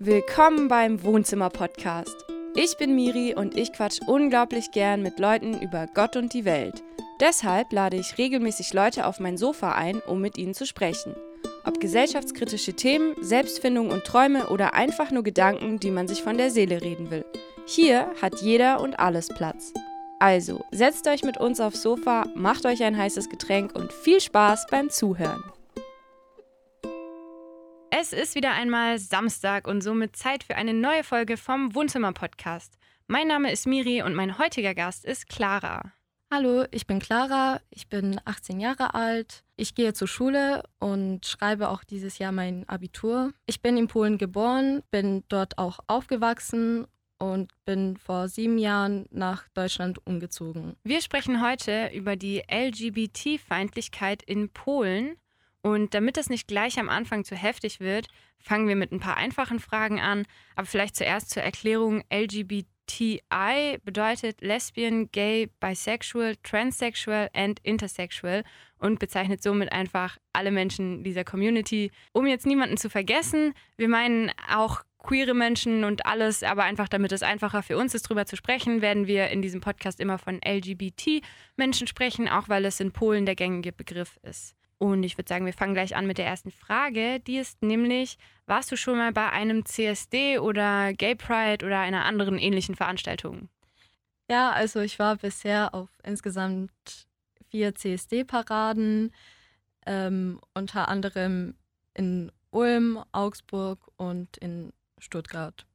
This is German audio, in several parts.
Willkommen beim Wohnzimmer-Podcast. Ich bin Miri und ich quatsch unglaublich gern mit Leuten über Gott und die Welt. Deshalb lade ich regelmäßig Leute auf mein Sofa ein, um mit ihnen zu sprechen. Ob gesellschaftskritische Themen, Selbstfindung und Träume oder einfach nur Gedanken, die man sich von der Seele reden will. Hier hat jeder und alles Platz. Also, setzt euch mit uns aufs Sofa, macht euch ein heißes Getränk und viel Spaß beim Zuhören. Es ist wieder einmal Samstag und somit Zeit für eine neue Folge vom Wohnzimmer-Podcast. Mein Name ist Miri und mein heutiger Gast ist Clara. Hallo, ich bin Clara, ich bin 18 Jahre alt, ich gehe zur Schule und schreibe auch dieses Jahr mein Abitur. Ich bin in Polen geboren, bin dort auch aufgewachsen und bin vor sieben Jahren nach Deutschland umgezogen. Wir sprechen heute über die LGBT-Feindlichkeit in Polen und damit das nicht gleich am Anfang zu heftig wird, fangen wir mit ein paar einfachen Fragen an. Aber vielleicht zuerst zur Erklärung. LGBTI bedeutet Lesbian, Gay, Bisexual, Transsexual and Intersexual und bezeichnet somit einfach alle Menschen dieser Community. Um jetzt niemanden zu vergessen, wir meinen auch queere Menschen und alles, aber einfach damit es einfacher für uns ist, darüber zu sprechen, werden wir in diesem Podcast immer von LGBT-Menschen sprechen, auch weil es in Polen der gängige Begriff ist. Und ich würde sagen, wir fangen gleich an mit der ersten Frage. Die ist nämlich, warst du schon mal bei einem CSD oder Gay Pride oder einer anderen ähnlichen Veranstaltung? Ja, also ich war bisher auf insgesamt vier CSD-Paraden, ähm, unter anderem in Ulm, Augsburg und in Stuttgart.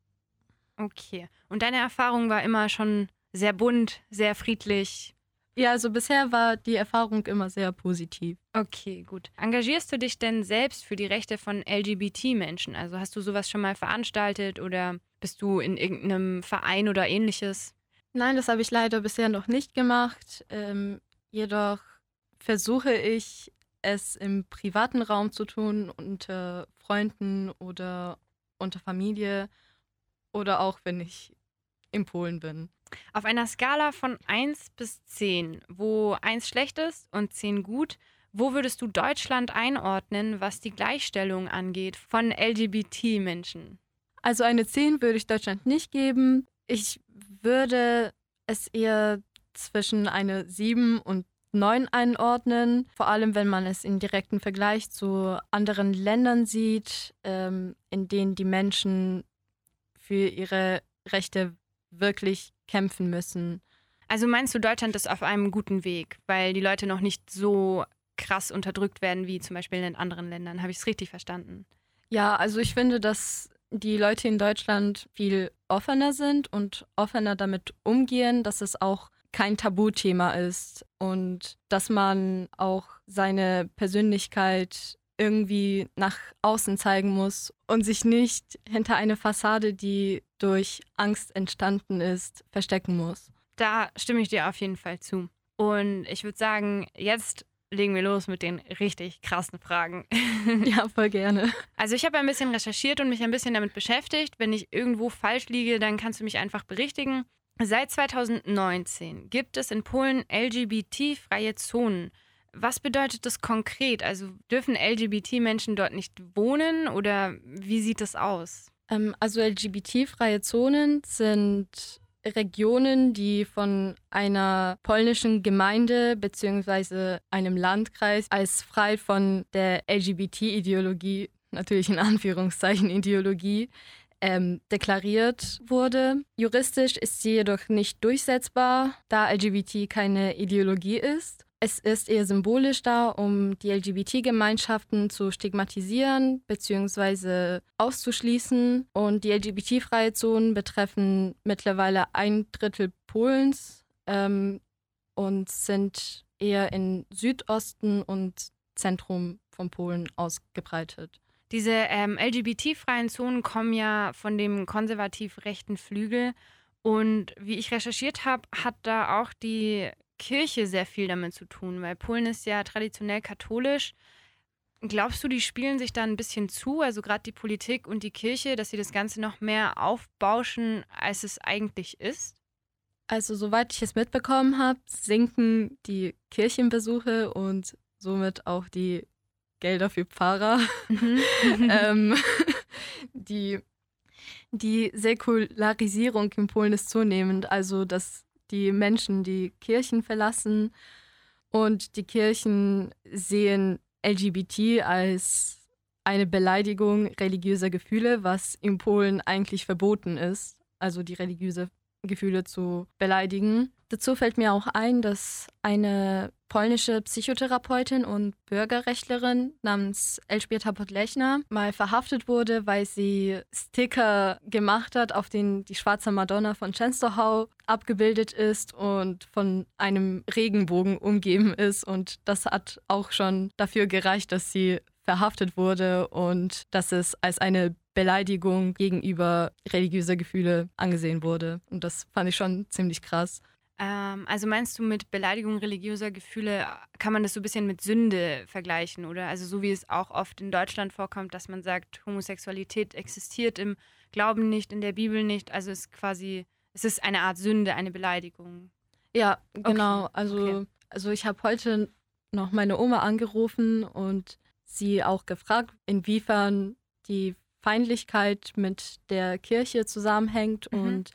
Okay. Und deine Erfahrung war immer schon sehr bunt, sehr friedlich, ja, also bisher war die Erfahrung immer sehr positiv. Okay, gut. Engagierst du dich denn selbst für die Rechte von LGBT-Menschen? Also hast du sowas schon mal veranstaltet oder bist du in irgendeinem Verein oder ähnliches? Nein, das habe ich leider bisher noch nicht gemacht. Ähm, jedoch versuche ich es im privaten Raum zu tun, unter Freunden oder unter Familie oder auch wenn ich in Polen bin. Auf einer Skala von 1 bis 10, wo 1 schlecht ist und 10 gut, wo würdest du Deutschland einordnen, was die Gleichstellung angeht von LGBT-Menschen? Also eine 10 würde ich Deutschland nicht geben. Ich würde es eher zwischen eine 7 und 9 einordnen, vor allem wenn man es in direkten Vergleich zu anderen Ländern sieht, ähm, in denen die Menschen für ihre Rechte wirklich kämpfen müssen. Also meinst du, Deutschland ist auf einem guten Weg, weil die Leute noch nicht so krass unterdrückt werden wie zum Beispiel in anderen Ländern? Habe ich es richtig verstanden? Ja, also ich finde, dass die Leute in Deutschland viel offener sind und offener damit umgehen, dass es auch kein Tabuthema ist und dass man auch seine Persönlichkeit irgendwie nach außen zeigen muss und sich nicht hinter eine Fassade, die durch Angst entstanden ist, verstecken muss. Da stimme ich dir auf jeden Fall zu. Und ich würde sagen, jetzt legen wir los mit den richtig krassen Fragen. ja, voll gerne. Also ich habe ein bisschen recherchiert und mich ein bisschen damit beschäftigt. Wenn ich irgendwo falsch liege, dann kannst du mich einfach berichtigen. Seit 2019 gibt es in Polen LGBT-freie Zonen. Was bedeutet das konkret? Also dürfen LGBT-Menschen dort nicht wohnen oder wie sieht das aus? Ähm, also LGBT-freie Zonen sind Regionen, die von einer polnischen Gemeinde bzw. einem Landkreis als frei von der LGBT-Ideologie, natürlich in Anführungszeichen Ideologie, ähm, deklariert wurde. Juristisch ist sie jedoch nicht durchsetzbar, da LGBT keine Ideologie ist. Es ist eher symbolisch da, um die LGBT-Gemeinschaften zu stigmatisieren bzw. auszuschließen. Und die LGBT-freie Zonen betreffen mittlerweile ein Drittel Polens ähm, und sind eher in Südosten und Zentrum von Polen ausgebreitet. Diese ähm, LGBT-freien Zonen kommen ja von dem konservativ rechten Flügel. Und wie ich recherchiert habe, hat da auch die Kirche sehr viel damit zu tun, weil Polen ist ja traditionell katholisch. Glaubst du, die spielen sich da ein bisschen zu, also gerade die Politik und die Kirche, dass sie das Ganze noch mehr aufbauschen, als es eigentlich ist? Also, soweit ich es mitbekommen habe, sinken die Kirchenbesuche und somit auch die Gelder für Pfarrer. Mhm. ähm, die Die Säkularisierung in Polen ist zunehmend, also dass die Menschen die Kirchen verlassen. Und die Kirchen sehen LGBT als eine Beleidigung religiöser Gefühle, was in Polen eigentlich verboten ist, also die religiöse Gefühle zu beleidigen. Dazu fällt mir auch ein, dass eine polnische Psychotherapeutin und Bürgerrechtlerin namens Elżbieta Podlechna mal verhaftet wurde, weil sie Sticker gemacht hat, auf denen die schwarze Madonna von Częstochow abgebildet ist und von einem Regenbogen umgeben ist. Und das hat auch schon dafür gereicht, dass sie verhaftet wurde und dass es als eine Beleidigung gegenüber religiöser Gefühle angesehen wurde. Und das fand ich schon ziemlich krass. Ähm, also meinst du mit Beleidigung religiöser Gefühle, kann man das so ein bisschen mit Sünde vergleichen, oder? Also so wie es auch oft in Deutschland vorkommt, dass man sagt, Homosexualität existiert im Glauben nicht, in der Bibel nicht. Also es ist quasi, es ist eine Art Sünde, eine Beleidigung. Ja, genau. Okay. Also, okay. also ich habe heute noch meine Oma angerufen und sie auch gefragt, inwiefern die Feindlichkeit mit der Kirche zusammenhängt. Mhm. Und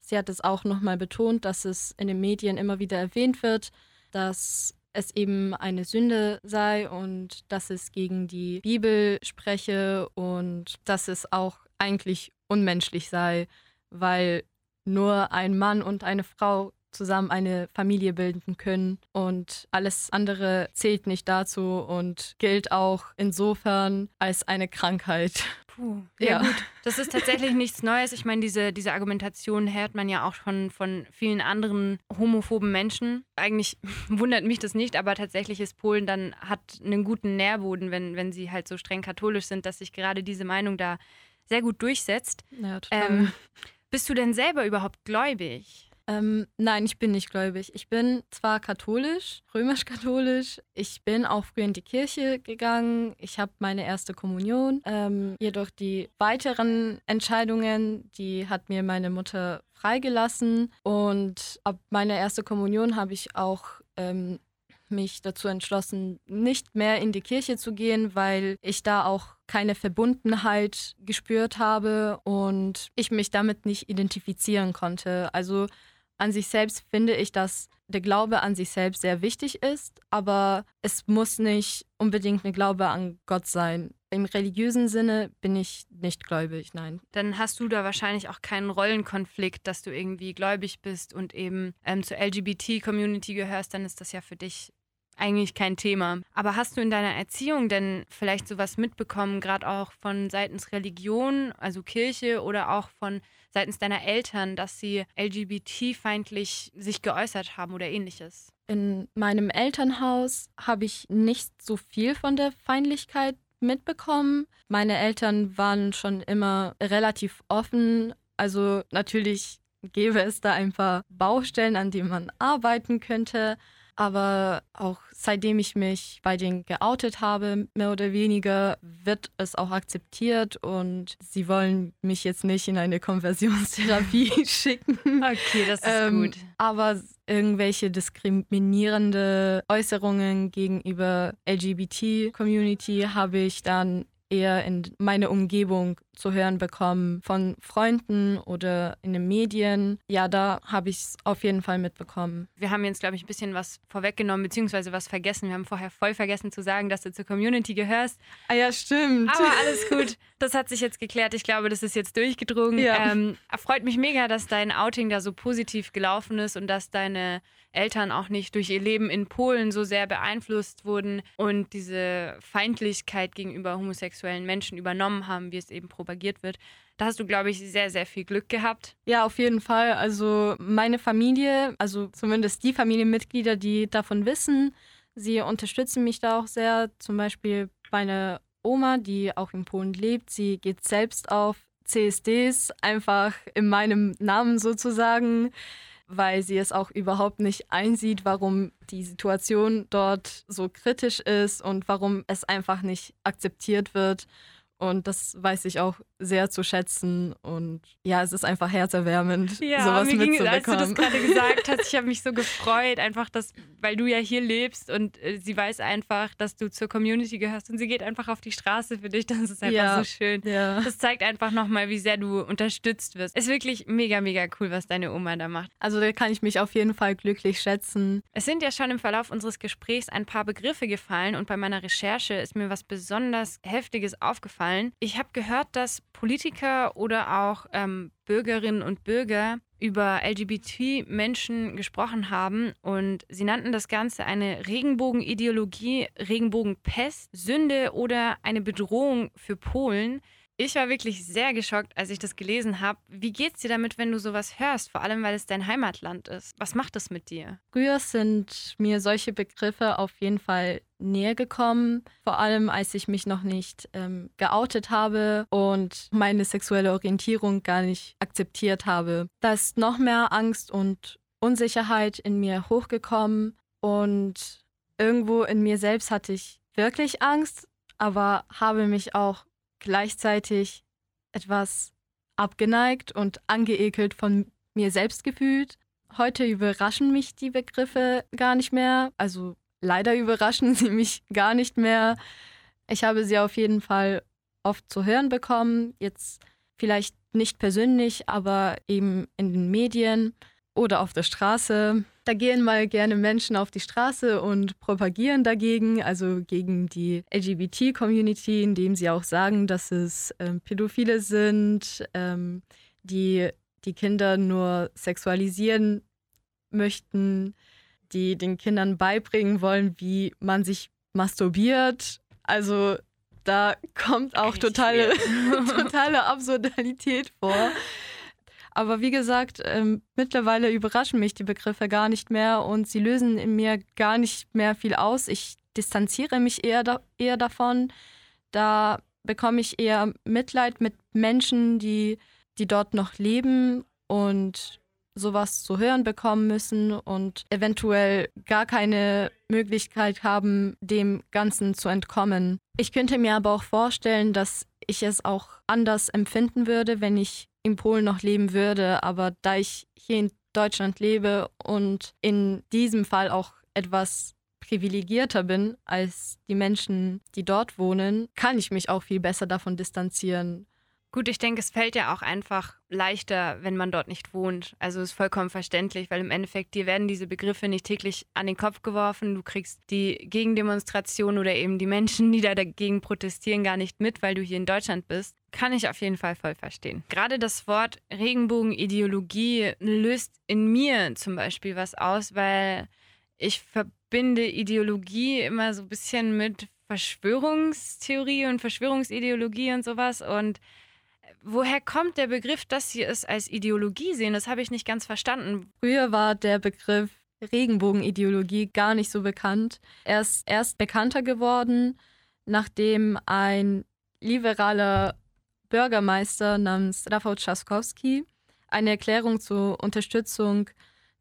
sie hat es auch nochmal betont, dass es in den Medien immer wieder erwähnt wird, dass es eben eine Sünde sei und dass es gegen die Bibel spreche und dass es auch eigentlich unmenschlich sei, weil nur ein Mann und eine Frau zusammen eine Familie bilden können und alles andere zählt nicht dazu und gilt auch insofern als eine Krankheit. Puh, ja, ja, gut. Das ist tatsächlich nichts Neues. Ich meine, diese, diese Argumentation hört man ja auch schon von vielen anderen homophoben Menschen. Eigentlich wundert mich das nicht, aber tatsächlich ist Polen dann, hat einen guten Nährboden, wenn, wenn sie halt so streng katholisch sind, dass sich gerade diese Meinung da sehr gut durchsetzt. Ja, total. Ähm, bist du denn selber überhaupt gläubig? Ähm, nein, ich bin nicht gläubig. Ich bin zwar katholisch, römisch-katholisch. Ich bin auch früher in die Kirche gegangen. Ich habe meine erste Kommunion. Ähm, jedoch die weiteren Entscheidungen, die hat mir meine Mutter freigelassen. Und ab meiner ersten Kommunion habe ich auch ähm, mich dazu entschlossen, nicht mehr in die Kirche zu gehen, weil ich da auch keine Verbundenheit gespürt habe und ich mich damit nicht identifizieren konnte. Also an sich selbst finde ich, dass der Glaube an sich selbst sehr wichtig ist, aber es muss nicht unbedingt ein Glaube an Gott sein. Im religiösen Sinne bin ich nicht gläubig, nein. Dann hast du da wahrscheinlich auch keinen Rollenkonflikt, dass du irgendwie gläubig bist und eben ähm, zur LGBT-Community gehörst, dann ist das ja für dich eigentlich kein Thema. Aber hast du in deiner Erziehung denn vielleicht sowas mitbekommen, gerade auch von seitens Religion, also Kirche oder auch von seitens deiner Eltern, dass sie LGBT-feindlich sich geäußert haben oder ähnliches? In meinem Elternhaus habe ich nicht so viel von der Feindlichkeit mitbekommen. Meine Eltern waren schon immer relativ offen. Also natürlich gäbe es da ein paar Baustellen, an denen man arbeiten könnte. Aber auch seitdem ich mich bei denen geoutet habe, mehr oder weniger, wird es auch akzeptiert und sie wollen mich jetzt nicht in eine Konversionstherapie schicken. Okay, das ist ähm, gut. Aber irgendwelche diskriminierende Äußerungen gegenüber LGBT-Community habe ich dann eher in meine Umgebung zu hören bekommen von Freunden oder in den Medien. Ja, da habe ich es auf jeden Fall mitbekommen. Wir haben jetzt, glaube ich, ein bisschen was vorweggenommen, beziehungsweise was vergessen. Wir haben vorher voll vergessen zu sagen, dass du zur Community gehörst. Ah ja, stimmt. Aber alles gut. Das hat sich jetzt geklärt. Ich glaube, das ist jetzt durchgedrungen. Ja. Ähm, freut mich mega, dass dein Outing da so positiv gelaufen ist und dass deine Eltern auch nicht durch ihr Leben in Polen so sehr beeinflusst wurden und diese Feindlichkeit gegenüber homosexuellen Menschen übernommen haben, wie es eben propagiert wird. Da hast du, glaube ich, sehr, sehr viel Glück gehabt. Ja, auf jeden Fall. Also meine Familie, also zumindest die Familienmitglieder, die davon wissen, sie unterstützen mich da auch sehr. Zum Beispiel meine Oma, die auch in Polen lebt, sie geht selbst auf CSDs, einfach in meinem Namen sozusagen weil sie es auch überhaupt nicht einsieht, warum die Situation dort so kritisch ist und warum es einfach nicht akzeptiert wird. Und das weiß ich auch sehr zu schätzen und ja, es ist einfach herzerwärmend, ja, sowas mir mitzubekommen. Ging, als du das gerade gesagt hast, ich habe mich so gefreut, einfach, dass, weil du ja hier lebst und äh, sie weiß einfach, dass du zur Community gehörst und sie geht einfach auf die Straße für dich. Das ist einfach Ja. so schön. Ja. Das zeigt einfach nochmal, wie sehr du unterstützt wirst. Ist wirklich mega, mega cool, was deine Oma da macht. Also da kann ich mich auf jeden Fall glücklich schätzen. Es sind ja schon im Verlauf unseres Gesprächs ein paar Begriffe gefallen und bei meiner Recherche ist mir was besonders Heftiges aufgefallen. Ich habe gehört, dass Politiker oder auch ähm, Bürgerinnen und Bürger über LGBT-Menschen gesprochen haben und sie nannten das Ganze eine Regenbogenideologie, Regenbogenpest, Sünde oder eine Bedrohung für Polen. Ich war wirklich sehr geschockt, als ich das gelesen habe. Wie geht's dir damit, wenn du sowas hörst? Vor allem, weil es dein Heimatland ist. Was macht das mit dir? Früher sind mir solche Begriffe auf jeden Fall näher gekommen, vor allem als ich mich noch nicht ähm, geoutet habe und meine sexuelle Orientierung gar nicht akzeptiert habe. Da ist noch mehr Angst und Unsicherheit in mir hochgekommen und irgendwo in mir selbst hatte ich wirklich Angst, aber habe mich auch gleichzeitig etwas abgeneigt und angeekelt von mir selbst gefühlt. Heute überraschen mich die Begriffe gar nicht mehr. Also leider überraschen sie mich gar nicht mehr. Ich habe sie auf jeden Fall oft zu hören bekommen. Jetzt vielleicht nicht persönlich, aber eben in den Medien oder auf der Straße. Da gehen mal gerne Menschen auf die Straße und propagieren dagegen, also gegen die LGBT-Community, indem sie auch sagen, dass es ähm, Pädophile sind, ähm, die die Kinder nur sexualisieren möchten, die den Kindern beibringen wollen, wie man sich masturbiert. Also da kommt auch totale, totale Absurdalität vor. Aber wie gesagt, ähm, mittlerweile überraschen mich die Begriffe gar nicht mehr und sie lösen in mir gar nicht mehr viel aus. Ich distanziere mich eher, da, eher davon. Da bekomme ich eher Mitleid mit Menschen, die, die dort noch leben und sowas zu hören bekommen müssen und eventuell gar keine Möglichkeit haben, dem Ganzen zu entkommen. Ich könnte mir aber auch vorstellen, dass ich es auch anders empfinden würde, wenn ich in Polen noch leben würde. Aber da ich hier in Deutschland lebe und in diesem Fall auch etwas privilegierter bin als die Menschen, die dort wohnen, kann ich mich auch viel besser davon distanzieren. Gut, ich denke, es fällt ja auch einfach leichter, wenn man dort nicht wohnt. Also ist vollkommen verständlich, weil im Endeffekt dir werden diese Begriffe nicht täglich an den Kopf geworfen. Du kriegst die Gegendemonstration oder eben die Menschen, die da dagegen protestieren, gar nicht mit, weil du hier in Deutschland bist. Kann ich auf jeden Fall voll verstehen. Gerade das Wort Regenbogenideologie löst in mir zum Beispiel was aus, weil ich verbinde Ideologie immer so ein bisschen mit Verschwörungstheorie und Verschwörungsideologie und sowas und Woher kommt der Begriff, dass Sie es als Ideologie sehen? Das habe ich nicht ganz verstanden. Früher war der Begriff Regenbogenideologie gar nicht so bekannt. Er ist erst bekannter geworden, nachdem ein liberaler Bürgermeister namens Rafał Trzaskowski eine Erklärung zur Unterstützung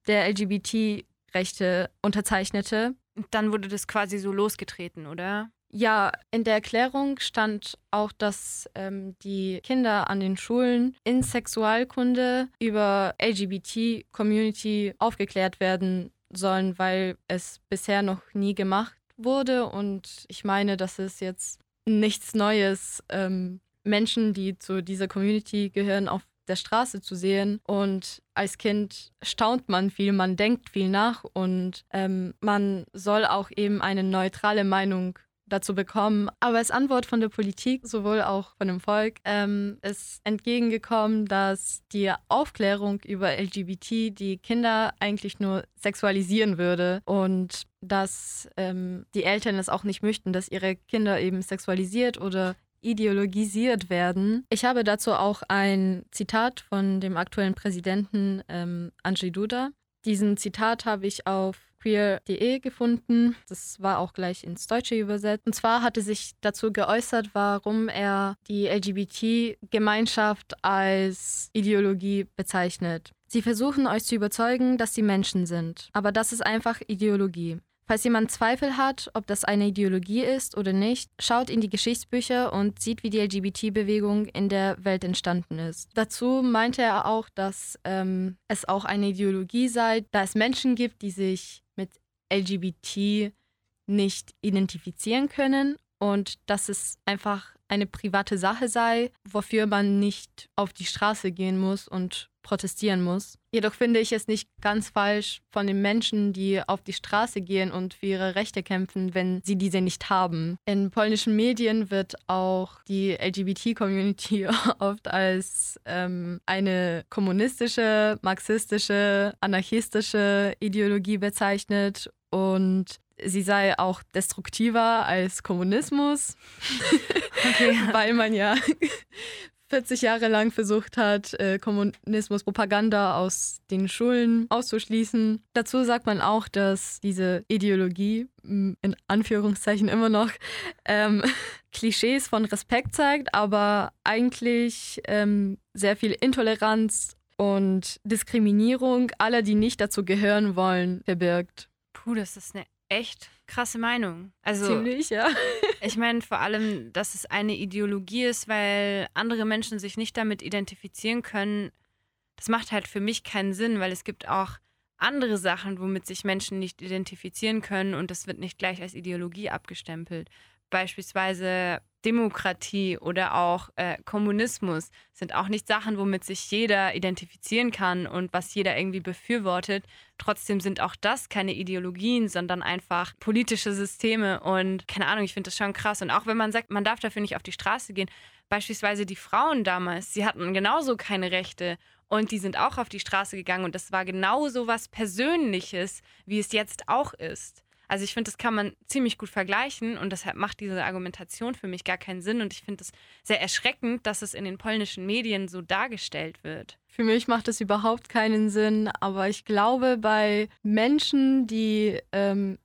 der LGBT-Rechte unterzeichnete. Dann wurde das quasi so losgetreten, oder? Ja, in der Erklärung stand auch, dass ähm, die Kinder an den Schulen in Sexualkunde über LGBT-Community aufgeklärt werden sollen, weil es bisher noch nie gemacht wurde. Und ich meine, das ist jetzt nichts Neues, ähm, Menschen, die zu dieser Community gehören, auf der Straße zu sehen. Und als Kind staunt man viel, man denkt viel nach und ähm, man soll auch eben eine neutrale Meinung dazu bekommen. Aber als Antwort von der Politik, sowohl auch von dem Volk, ähm, ist entgegengekommen, dass die Aufklärung über LGBT die Kinder eigentlich nur sexualisieren würde und dass ähm, die Eltern es auch nicht möchten, dass ihre Kinder eben sexualisiert oder ideologisiert werden. Ich habe dazu auch ein Zitat von dem aktuellen Präsidenten ähm, Andrzej Duda. Diesen Zitat habe ich auf queer.de gefunden. Das war auch gleich ins Deutsche übersetzt. Und zwar hatte sich dazu geäußert, warum er die LGBT-Gemeinschaft als Ideologie bezeichnet. Sie versuchen euch zu überzeugen, dass sie Menschen sind. Aber das ist einfach Ideologie. Falls jemand Zweifel hat, ob das eine Ideologie ist oder nicht, schaut in die Geschichtsbücher und sieht, wie die LGBT-Bewegung in der Welt entstanden ist. Dazu meinte er auch, dass ähm, es auch eine Ideologie sei, da es Menschen gibt, die sich LGBT nicht identifizieren können und dass es einfach eine private Sache sei, wofür man nicht auf die Straße gehen muss und protestieren muss. Jedoch finde ich es nicht ganz falsch von den Menschen, die auf die Straße gehen und für ihre Rechte kämpfen, wenn sie diese nicht haben. In polnischen Medien wird auch die LGBT-Community oft als ähm, eine kommunistische, marxistische, anarchistische Ideologie bezeichnet und sie sei auch destruktiver als Kommunismus, okay. weil man ja 40 Jahre lang versucht hat, äh, Kommunismus-Propaganda aus den Schulen auszuschließen. Dazu sagt man auch, dass diese Ideologie in Anführungszeichen immer noch ähm, Klischees von Respekt zeigt, aber eigentlich ähm, sehr viel Intoleranz und Diskriminierung aller, die nicht dazu gehören wollen, verbirgt. Puh, das ist eine echt krasse Meinung. Also, Ziemlich, ja. ich meine vor allem, dass es eine Ideologie ist, weil andere Menschen sich nicht damit identifizieren können. Das macht halt für mich keinen Sinn, weil es gibt auch andere Sachen, womit sich Menschen nicht identifizieren können und das wird nicht gleich als Ideologie abgestempelt. Beispielsweise Demokratie oder auch äh, Kommunismus sind auch nicht Sachen, womit sich jeder identifizieren kann und was jeder irgendwie befürwortet. Trotzdem sind auch das keine Ideologien, sondern einfach politische Systeme und keine Ahnung, ich finde das schon krass. Und auch wenn man sagt, man darf dafür nicht auf die Straße gehen, beispielsweise die Frauen damals, sie hatten genauso keine Rechte und die sind auch auf die Straße gegangen und das war genauso was Persönliches, wie es jetzt auch ist. Also ich finde, das kann man ziemlich gut vergleichen und deshalb macht diese Argumentation für mich gar keinen Sinn und ich finde es sehr erschreckend, dass es in den polnischen Medien so dargestellt wird. Für mich macht es überhaupt keinen Sinn, aber ich glaube, bei Menschen, die ähm,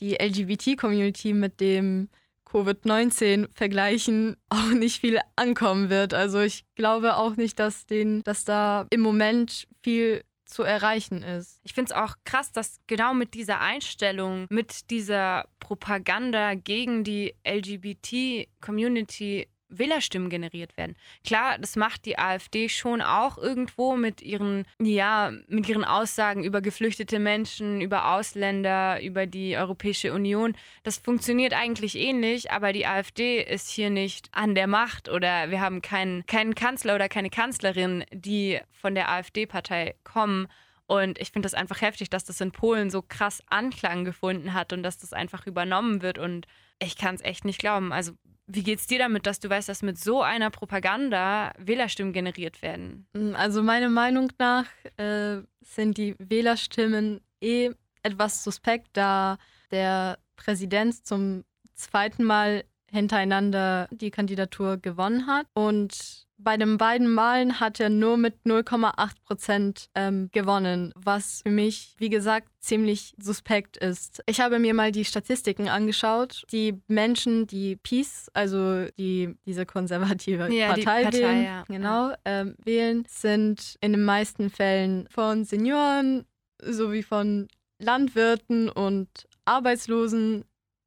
die LGBT-Community mit dem Covid-19 vergleichen, auch nicht viel ankommen wird. Also ich glaube auch nicht, dass, den, dass da im Moment viel zu erreichen ist. Ich finde es auch krass, dass genau mit dieser Einstellung, mit dieser Propaganda gegen die LGBT-Community Wählerstimmen generiert werden. Klar, das macht die AfD schon auch irgendwo mit ihren, ja, mit ihren Aussagen über geflüchtete Menschen, über Ausländer, über die Europäische Union. Das funktioniert eigentlich ähnlich, aber die AfD ist hier nicht an der Macht oder wir haben keinen, keinen Kanzler oder keine Kanzlerin, die von der AfD-Partei kommen. Und ich finde das einfach heftig, dass das in Polen so krass Anklang gefunden hat und dass das einfach übernommen wird. Und ich kann es echt nicht glauben. Also wie geht's dir damit, dass du weißt, dass mit so einer Propaganda Wählerstimmen generiert werden? Mm, also meiner Meinung nach äh, sind die Wählerstimmen eh etwas suspekt, da der Präsident zum zweiten Mal hintereinander die Kandidatur gewonnen hat. Und bei den beiden Malen hat er nur mit 0,8 Prozent ähm, gewonnen, was für mich, wie gesagt, ziemlich suspekt ist. Ich habe mir mal die Statistiken angeschaut. Die Menschen, die Peace, also die, diese konservative ja, Partei, Partei, wählen, ja. genau, ähm, wählen, sind in den meisten Fällen von Senioren sowie von Landwirten und Arbeitslosen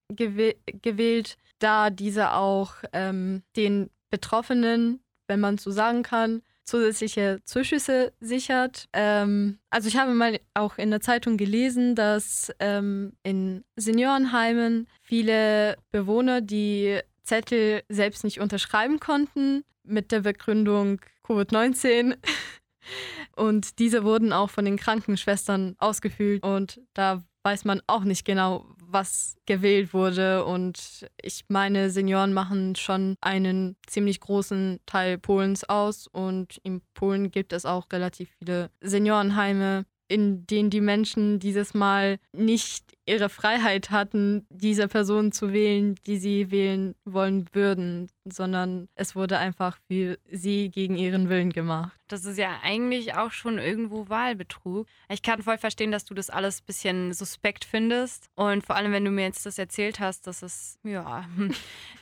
gewählt, da diese auch ähm, den Betroffenen wenn man so sagen kann, zusätzliche Zuschüsse sichert. Ähm, also ich habe mal auch in der Zeitung gelesen, dass ähm, in Seniorenheimen viele Bewohner die Zettel selbst nicht unterschreiben konnten mit der Begründung Covid-19. Und diese wurden auch von den Krankenschwestern ausgefüllt und da weiß man auch nicht genau, was gewählt wurde. Und ich meine, Senioren machen schon einen ziemlich großen Teil Polens aus. Und in Polen gibt es auch relativ viele Seniorenheime, in denen die Menschen dieses Mal nicht ihre Freiheit hatten, diese Person zu wählen, die sie wählen wollen würden, sondern es wurde einfach für sie gegen ihren Willen gemacht. Das ist ja eigentlich auch schon irgendwo Wahlbetrug. Ich kann voll verstehen, dass du das alles ein bisschen suspekt findest. Und vor allem, wenn du mir jetzt das erzählt hast, dass es, ja.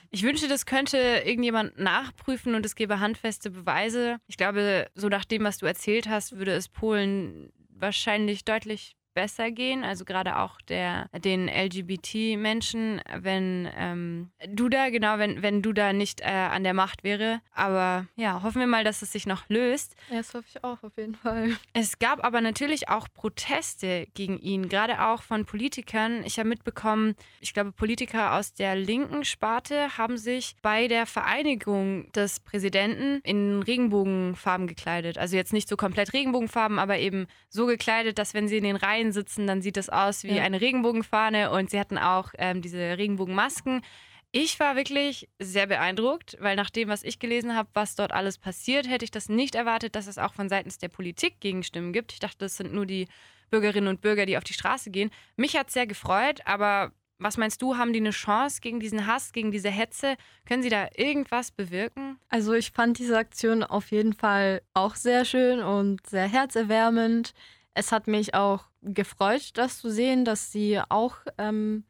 Ich wünschte, das könnte irgendjemand nachprüfen und es gäbe handfeste Beweise. Ich glaube, so nach dem, was du erzählt hast, würde es Polen wahrscheinlich deutlich besser gehen. Also gerade auch der, den LGBT-Menschen, wenn ähm, du da, genau, wenn, wenn du da nicht äh, an der Macht wäre. Aber ja, hoffen wir mal, dass es sich noch löst. Ja, das hoffe ich auch auf jeden Fall. Es gab aber natürlich auch Proteste gegen ihn, gerade auch von Politikern. Ich habe mitbekommen, ich glaube, Politiker aus der linken Sparte haben sich bei der Vereinigung des Präsidenten in Regenbogenfarben gekleidet. Also jetzt nicht so komplett Regenbogenfarben, aber eben so gekleidet, dass wenn sie in den Reihen sitzen, dann sieht das aus wie ja. eine Regenbogenfahne. Und sie hatten auch ähm, diese Regenbogenmasken. Ich war wirklich sehr beeindruckt, weil nach dem, was ich gelesen habe, was dort alles passiert, hätte ich das nicht erwartet, dass es auch von seitens der Politik Gegenstimmen gibt. Ich dachte, das sind nur die Bürgerinnen und Bürger, die auf die Straße gehen. Mich hat es sehr gefreut, aber was meinst du, haben die eine Chance gegen diesen Hass, gegen diese Hetze? Können sie da irgendwas bewirken? Also ich fand diese Aktion auf jeden Fall auch sehr schön und sehr herzerwärmend. Es hat mich auch gefreut, das zu sehen, dass sie auch, ähm,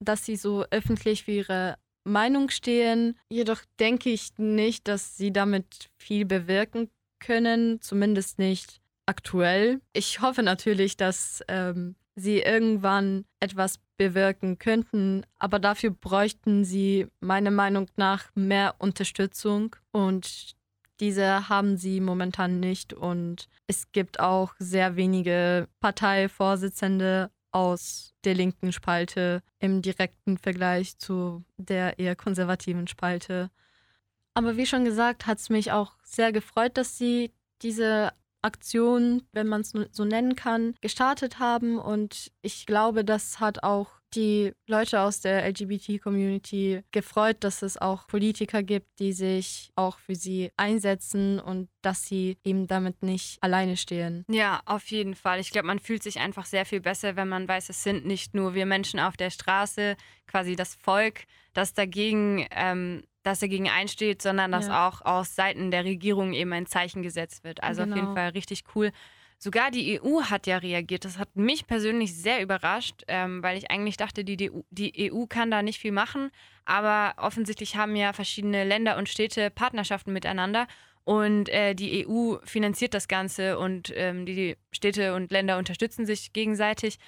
dass sie so öffentlich für ihre Meinung stehen. Jedoch denke ich nicht, dass sie damit viel bewirken können, zumindest nicht aktuell. Ich hoffe natürlich, dass ähm, sie irgendwann etwas bewirken könnten, aber dafür bräuchten sie meiner Meinung nach mehr Unterstützung und diese haben sie momentan nicht und es gibt auch sehr wenige Parteivorsitzende aus der linken Spalte im direkten Vergleich zu der eher konservativen Spalte. Aber wie schon gesagt, hat es mich auch sehr gefreut, dass sie diese Aktion, wenn man es so nennen kann, gestartet haben. Und ich glaube, das hat auch die Leute aus der LGBT-Community gefreut, dass es auch Politiker gibt, die sich auch für sie einsetzen und dass sie eben damit nicht alleine stehen. Ja, auf jeden Fall. Ich glaube, man fühlt sich einfach sehr viel besser, wenn man weiß, es sind nicht nur wir Menschen auf der Straße, quasi das Volk, das dagegen ähm, das dagegen einsteht, sondern dass ja. auch aus Seiten der Regierung eben ein Zeichen gesetzt wird. Also genau. auf jeden genau. Fall richtig cool. Sogar die EU hat ja reagiert. Das hat mich persönlich sehr überrascht, ähm, weil ich eigentlich dachte, die, EU, die EU kann da nicht viel machen. Aber offensichtlich haben ja verschiedene Länder und Städte Partnerschaften miteinander. Und äh, die EU finanziert das Ganze und ähm, die Städte und Länder unterstützen sich gegenseitig.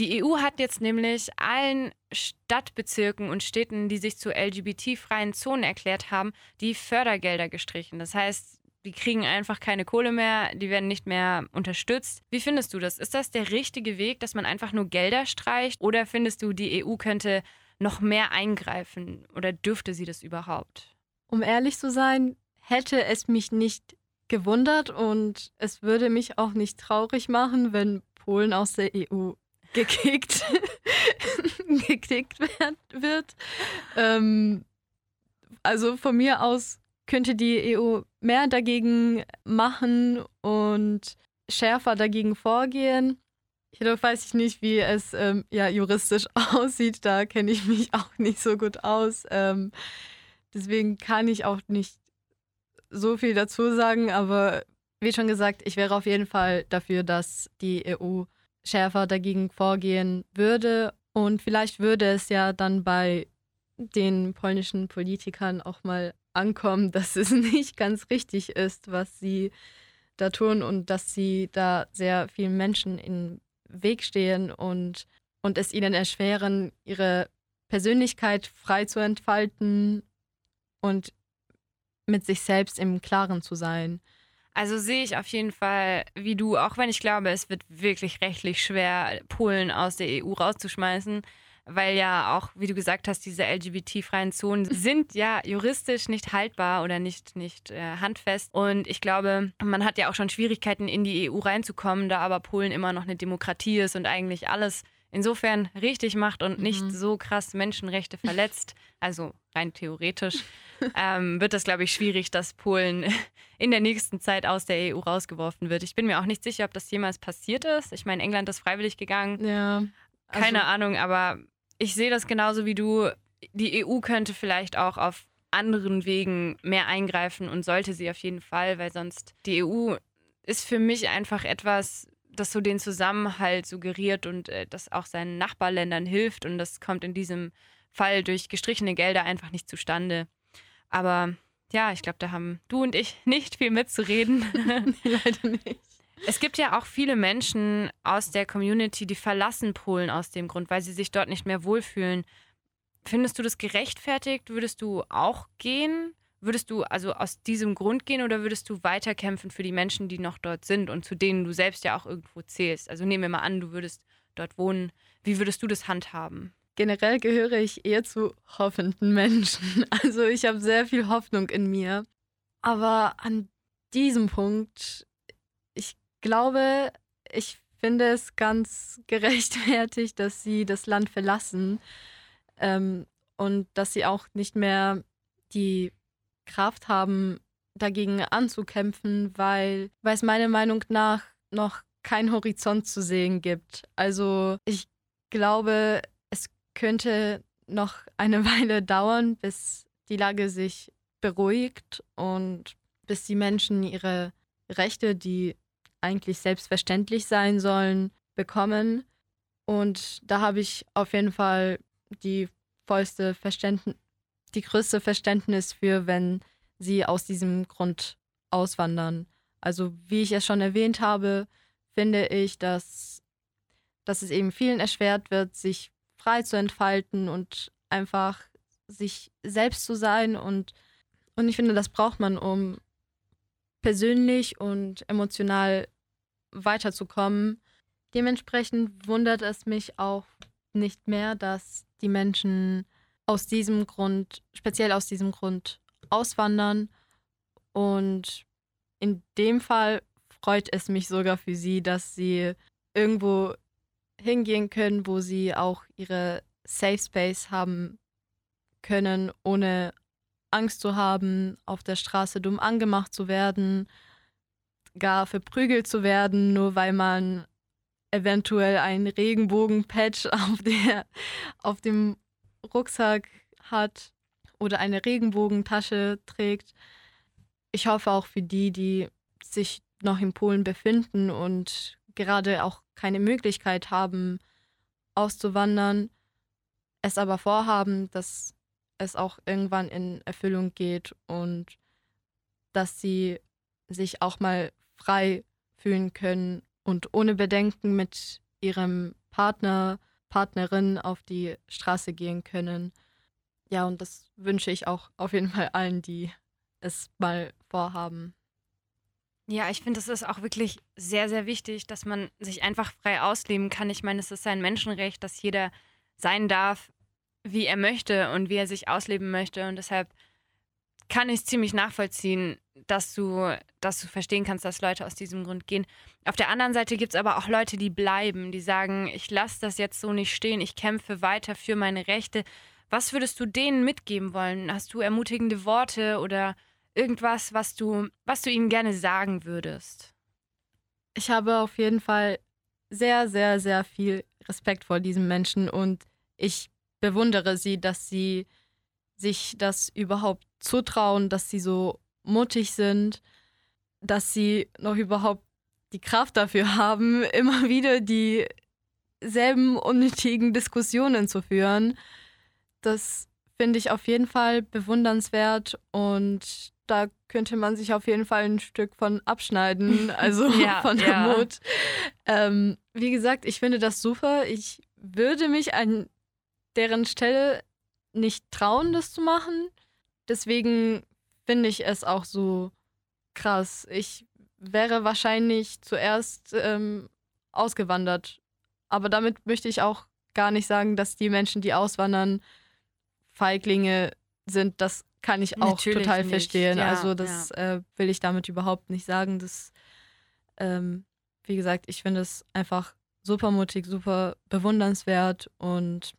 Die EU hat jetzt nämlich allen Stadtbezirken und Städten, die sich zu LGBT-freien Zonen erklärt haben, die Fördergelder gestrichen. Das heißt, die kriegen einfach keine Kohle mehr, die werden nicht mehr unterstützt. Wie findest du das? Ist das der richtige Weg, dass man einfach nur Gelder streicht? Oder findest du, die EU könnte noch mehr eingreifen? Oder dürfte sie das überhaupt? Um ehrlich zu sein, hätte es mich nicht gewundert und es würde mich auch nicht traurig machen, wenn Polen aus der EU gekickt, gekickt wird. Ähm, also von mir aus könnte die EU mehr dagegen machen und schärfer dagegen vorgehen. Jedoch weiß ich nicht, wie es ähm, ja, juristisch aussieht. Da kenne ich mich auch nicht so gut aus. Ähm, deswegen kann ich auch nicht so viel dazu sagen. Aber wie schon gesagt, ich wäre auf jeden Fall dafür, dass die EU schärfer dagegen vorgehen würde. Und vielleicht würde es ja dann bei den polnischen Politikern auch mal ankommen, dass es nicht ganz richtig ist, was sie da tun und dass sie da sehr vielen Menschen im Weg stehen und, und es ihnen erschweren, ihre Persönlichkeit frei zu entfalten und mit sich selbst im Klaren zu sein. Also sehe ich auf jeden Fall wie du, auch wenn ich glaube, es wird wirklich rechtlich schwer, Polen aus der EU rauszuschmeißen, weil ja auch, wie du gesagt hast, diese LGBT-freien Zonen sind ja juristisch nicht haltbar oder nicht, nicht äh, handfest. Und ich glaube, man hat ja auch schon Schwierigkeiten, in die EU reinzukommen, da aber Polen immer noch eine Demokratie ist und eigentlich alles insofern richtig macht und nicht mhm. so krass Menschenrechte verletzt, also rein theoretisch, ähm, wird das, glaube ich, schwierig, dass Polen in der nächsten Zeit aus der EU rausgeworfen wird. Ich bin mir auch nicht sicher, ob das jemals passiert ist. Ich meine, England ist freiwillig gegangen. Ja. Also Keine Ahnung, aber ich sehe das genauso wie du. Die EU könnte vielleicht auch auf anderen Wegen mehr eingreifen und sollte sie auf jeden Fall, weil sonst die EU ist für mich einfach etwas, das so den Zusammenhalt suggeriert und äh, das auch seinen Nachbarländern hilft. Und das kommt in diesem Fall durch gestrichene Gelder einfach nicht zustande. Aber ja, ich glaube, da haben du und ich nicht viel mitzureden. Leider nicht. Es gibt ja auch viele Menschen aus der Community, die verlassen Polen aus dem Grund, weil sie sich dort nicht mehr wohlfühlen. Findest du das gerechtfertigt? Würdest du auch gehen? Würdest du also aus diesem Grund gehen oder würdest du weiterkämpfen für die Menschen, die noch dort sind und zu denen du selbst ja auch irgendwo zählst? Also nehmen wir mal an, du würdest dort wohnen. Wie würdest du das handhaben? Generell gehöre ich eher zu hoffenden Menschen. Also ich habe sehr viel Hoffnung in mir. Aber an diesem Punkt, glaube, ich finde es ganz gerechtfertigt, dass sie das Land verlassen ähm, und dass sie auch nicht mehr die Kraft haben, dagegen anzukämpfen, weil, weil es meiner Meinung nach noch kein Horizont zu sehen gibt. Also ich glaube, es könnte noch eine Weile dauern, bis die Lage sich beruhigt und bis die Menschen ihre Rechte, die eigentlich selbstverständlich sein sollen, bekommen. Und da habe ich auf jeden Fall die vollste Verständnis, die größte Verständnis für, wenn sie aus diesem Grund auswandern. Also wie ich es schon erwähnt habe, finde ich, dass, dass es eben vielen erschwert wird, sich frei zu entfalten und einfach sich selbst zu sein. Und, und ich finde, das braucht man, um persönlich und emotional weiterzukommen. Dementsprechend wundert es mich auch nicht mehr, dass die Menschen aus diesem Grund, speziell aus diesem Grund, auswandern. Und in dem Fall freut es mich sogar für sie, dass sie irgendwo hingehen können, wo sie auch ihre Safe Space haben können, ohne Angst zu haben, auf der Straße dumm angemacht zu werden, gar verprügelt zu werden, nur weil man eventuell einen Regenbogen-Patch auf, auf dem Rucksack hat oder eine Regenbogentasche trägt. Ich hoffe auch für die, die sich noch in Polen befinden und gerade auch keine Möglichkeit haben, auszuwandern, es aber vorhaben, dass es auch irgendwann in Erfüllung geht und dass sie sich auch mal frei fühlen können und ohne Bedenken mit ihrem Partner, Partnerin auf die Straße gehen können. Ja, und das wünsche ich auch auf jeden Fall allen, die es mal vorhaben. Ja, ich finde, es ist auch wirklich sehr, sehr wichtig, dass man sich einfach frei ausleben kann. Ich meine, es ist ein Menschenrecht, dass jeder sein darf, wie er möchte und wie er sich ausleben möchte. Und deshalb kann ich es ziemlich nachvollziehen, dass du, dass du verstehen kannst, dass Leute aus diesem Grund gehen. Auf der anderen Seite gibt es aber auch Leute, die bleiben, die sagen, ich lasse das jetzt so nicht stehen, ich kämpfe weiter für meine Rechte. Was würdest du denen mitgeben wollen? Hast du ermutigende Worte oder irgendwas, was du, was du ihnen gerne sagen würdest? Ich habe auf jeden Fall sehr, sehr, sehr viel Respekt vor diesen Menschen und ich bewundere sie, dass sie sich das überhaupt zutrauen, dass sie so mutig sind, dass sie noch überhaupt die Kraft dafür haben, immer wieder dieselben unnötigen Diskussionen zu führen. Das finde ich auf jeden Fall bewundernswert und da könnte man sich auf jeden Fall ein Stück von abschneiden, also ja, von der ja. Mut. Ähm, wie gesagt, ich finde das super. Ich würde mich an deren Stelle nicht trauen, das zu machen. Deswegen finde ich es auch so krass. Ich wäre wahrscheinlich zuerst ähm, ausgewandert. Aber damit möchte ich auch gar nicht sagen, dass die Menschen, die auswandern, Feiglinge sind. Das kann ich auch Natürlich total nicht. verstehen. Ja, also das ja. äh, will ich damit überhaupt nicht sagen. Das, ähm, wie gesagt, ich finde es einfach super mutig, super bewundernswert und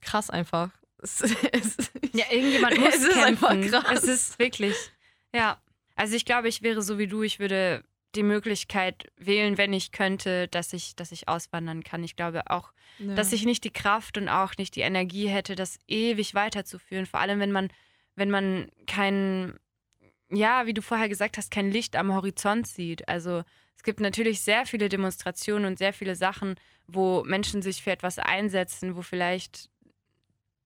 krass einfach. Es, es, ja, irgendjemand muss es kämpfen. Ist krass. Es ist wirklich, ja. Also ich glaube, ich wäre so wie du. Ich würde die Möglichkeit wählen, wenn ich könnte, dass ich, dass ich auswandern kann. Ich glaube auch, ja. dass ich nicht die Kraft und auch nicht die Energie hätte, das ewig weiterzuführen. Vor allem, wenn man, wenn man kein, ja, wie du vorher gesagt hast, kein Licht am Horizont sieht. Also es gibt natürlich sehr viele Demonstrationen und sehr viele Sachen, wo Menschen sich für etwas einsetzen, wo vielleicht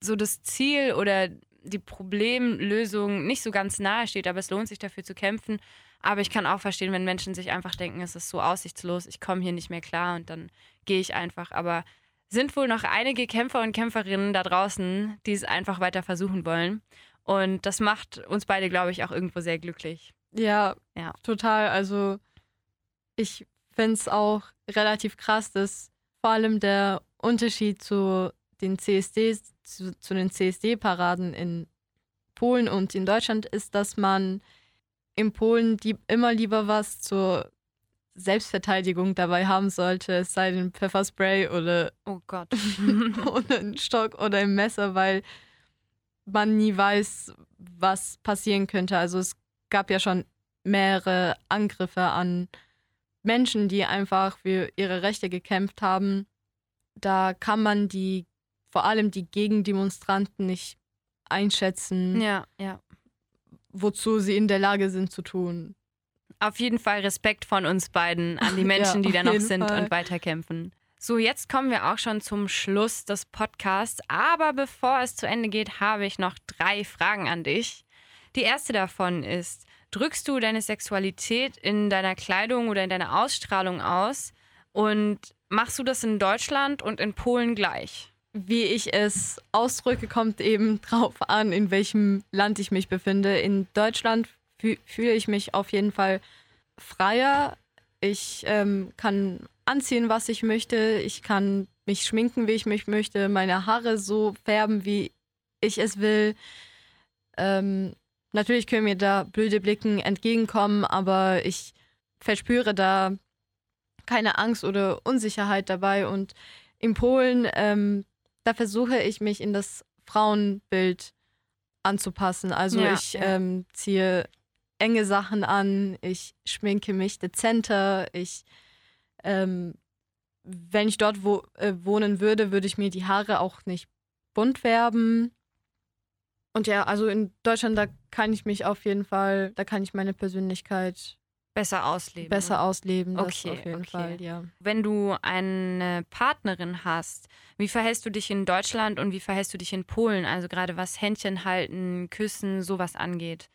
so das Ziel oder die Problemlösung nicht so ganz nahe steht, aber es lohnt sich dafür zu kämpfen. Aber ich kann auch verstehen, wenn Menschen sich einfach denken, es ist so aussichtslos, ich komme hier nicht mehr klar und dann gehe ich einfach. Aber sind wohl noch einige Kämpfer und Kämpferinnen da draußen, die es einfach weiter versuchen wollen. Und das macht uns beide, glaube ich, auch irgendwo sehr glücklich. Ja, ja. total. Also ich finde es auch relativ krass, dass vor allem der Unterschied zu den CSDs, zu, zu den CSD-Paraden in Polen und in Deutschland ist, dass man in Polen die immer lieber was zur Selbstverteidigung dabei haben sollte, es sei denn Pfefferspray oder, oh Gott. oder ein Stock oder ein Messer, weil man nie weiß, was passieren könnte. Also es gab ja schon mehrere Angriffe an Menschen, die einfach für ihre Rechte gekämpft haben. Da kann man die, vor allem die Gegendemonstranten nicht einschätzen, ja, ja. wozu sie in der Lage sind zu tun. Auf jeden Fall Respekt von uns beiden an die Menschen, ja, die da noch sind Fall. und weiterkämpfen. So, jetzt kommen wir auch schon zum Schluss des Podcasts. Aber bevor es zu Ende geht, habe ich noch drei Fragen an dich. Die erste davon ist, drückst du deine Sexualität in deiner Kleidung oder in deiner Ausstrahlung aus? Und machst du das in Deutschland und in Polen gleich? Wie ich es ausdrücke, kommt eben drauf an, in welchem Land ich mich befinde. In Deutschland fühle ich mich auf jeden Fall freier. Ich ähm, kann anziehen, was ich möchte. Ich kann mich schminken, wie ich mich möchte. Meine Haare so färben, wie ich es will. Ähm, natürlich können mir da blöde Blicken entgegenkommen, aber ich verspüre da keine Angst oder Unsicherheit dabei. Und in Polen, ähm, da versuche ich mich in das Frauenbild anzupassen. Also ja, ich ja. Ähm, ziehe enge Sachen an, ich schminke mich dezenter, ich, ähm, wenn ich dort wo, äh, wohnen würde, würde ich mir die Haare auch nicht bunt färben. Und ja, also in Deutschland, da kann ich mich auf jeden Fall, da kann ich meine Persönlichkeit besser ausleben. Besser ausleben, das okay, auf jeden okay. Fall, ja. Wenn du eine Partnerin hast, wie verhältst du dich in Deutschland und wie verhältst du dich in Polen? Also gerade was Händchen halten, Küssen, sowas angeht.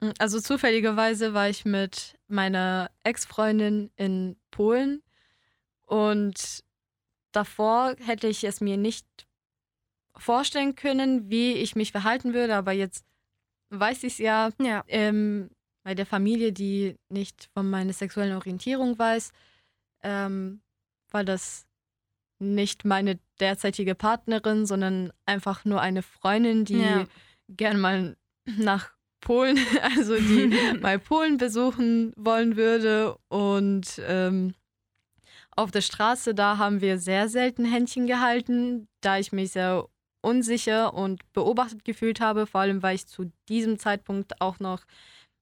Hm, also zufälligerweise war ich mit meiner Ex-Freundin in Polen und davor hätte ich es mir nicht vorstellen können, wie ich mich verhalten würde, aber jetzt weiß ich es ja, ja. Ähm, bei der Familie, die nicht von meiner sexuellen Orientierung weiß, ähm, war das nicht meine derzeitige Partnerin, sondern einfach nur eine Freundin, die ja. gern mal nach Polen, also die mal Polen besuchen wollen würde. Und ähm, auf der Straße, da haben wir sehr selten Händchen gehalten, da ich mich sehr unsicher und beobachtet gefühlt habe, vor allem weil ich zu diesem Zeitpunkt auch noch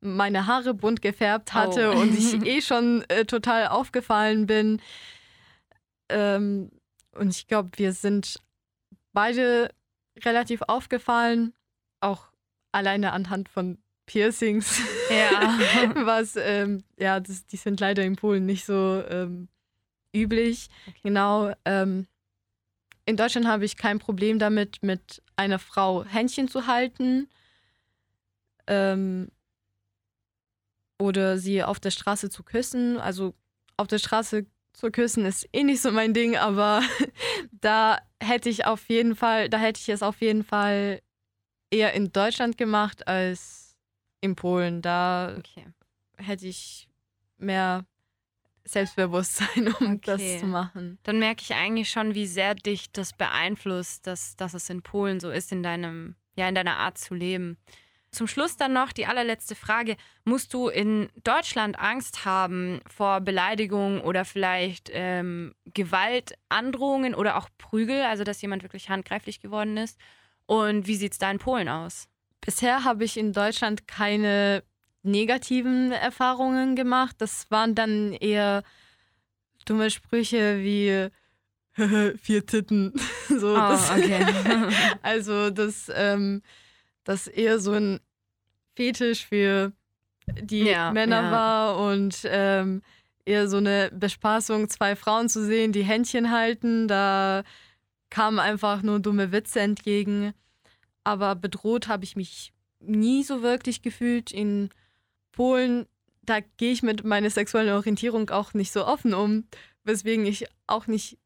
meine Haare bunt gefärbt hatte oh. und ich eh schon äh, total aufgefallen bin. Ähm, und ich glaube, wir sind beide relativ aufgefallen, auch alleine anhand von Piercings. Ja. Was, ähm, ja, das, die sind leider in Polen nicht so ähm, üblich. Okay. Genau. Ähm, in Deutschland habe ich kein Problem damit, mit einer Frau Händchen zu halten. Ähm, oder sie auf der Straße zu küssen. Also auf der Straße zu küssen ist eh nicht so mein Ding, aber da hätte ich auf jeden Fall, da hätte ich es auf jeden Fall eher in Deutschland gemacht als in Polen. Da okay. hätte ich mehr Selbstbewusstsein, um okay. das zu machen. Dann merke ich eigentlich schon, wie sehr dich das beeinflusst, dass, dass es in Polen so ist, in deinem, ja, in deiner Art zu leben. Zum Schluss dann noch die allerletzte Frage. Musst du in Deutschland Angst haben vor Beleidigungen oder vielleicht ähm, Gewaltandrohungen oder auch Prügel, also dass jemand wirklich handgreiflich geworden ist? Und wie sieht es da in Polen aus? Bisher habe ich in Deutschland keine negativen Erfahrungen gemacht. Das waren dann eher dumme Sprüche wie vier Titten. so, oh, das, okay. also das, ähm, das eher so ein Fetisch für die ja, Männer ja. war und ähm, eher so eine Bespaßung, zwei Frauen zu sehen, die Händchen halten. Da kamen einfach nur dumme Witze entgegen. Aber bedroht habe ich mich nie so wirklich gefühlt. In Polen, da gehe ich mit meiner sexuellen Orientierung auch nicht so offen um, weswegen ich auch nicht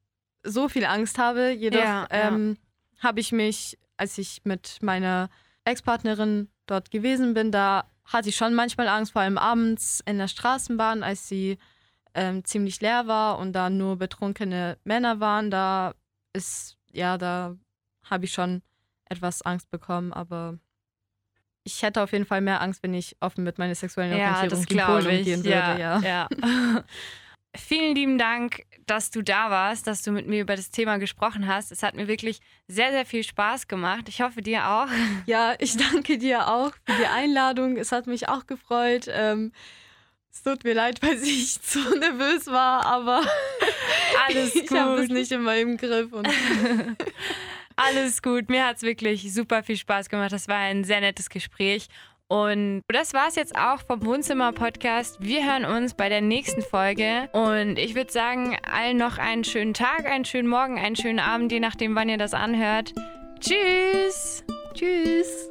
so viel Angst habe. Jedoch Ja, ähm, habe ich mich, als ich mit meiner Ex-Partnerin dort gewesen bin, da hatte ich schon manchmal Angst, vor allem abends in der Straßenbahn, als sie ähm, ziemlich leer war und da nur betrunkene Männer waren. Da ist, ja, da habe ich schon etwas Angst bekommen, aber ich hätte auf jeden Fall mehr Angst, wenn ich offen mit meiner sexuellen Ja, Orientierung das in Polen glaube ich. umgehen ja, würde. Ja. ja. Vielen lieben Dank, dass du da warst, dass du mit mir über das Thema gesprochen hast. Es hat mir wirklich sehr, sehr viel Spaß gemacht. Ich hoffe, dir auch. Ja, ich danke dir auch für die Einladung. Es hat mich auch gefreut. Ähm, es tut mir leid, weil ich zu nervös war, aber Alles ich habe es gut. nicht immer im Griff. Alles gut. Mir hat es wirklich super viel Spaß gemacht. Das war ein sehr nettes Gespräch. Und das war es jetzt auch vom Wohnzimmer-Podcast. Wir hören uns bei der nächsten Folge. Und ich würde sagen, allen noch einen schönen Tag, einen schönen Morgen, einen schönen Abend, je nachdem, wann ihr das anhört. Tschüss! tschüss.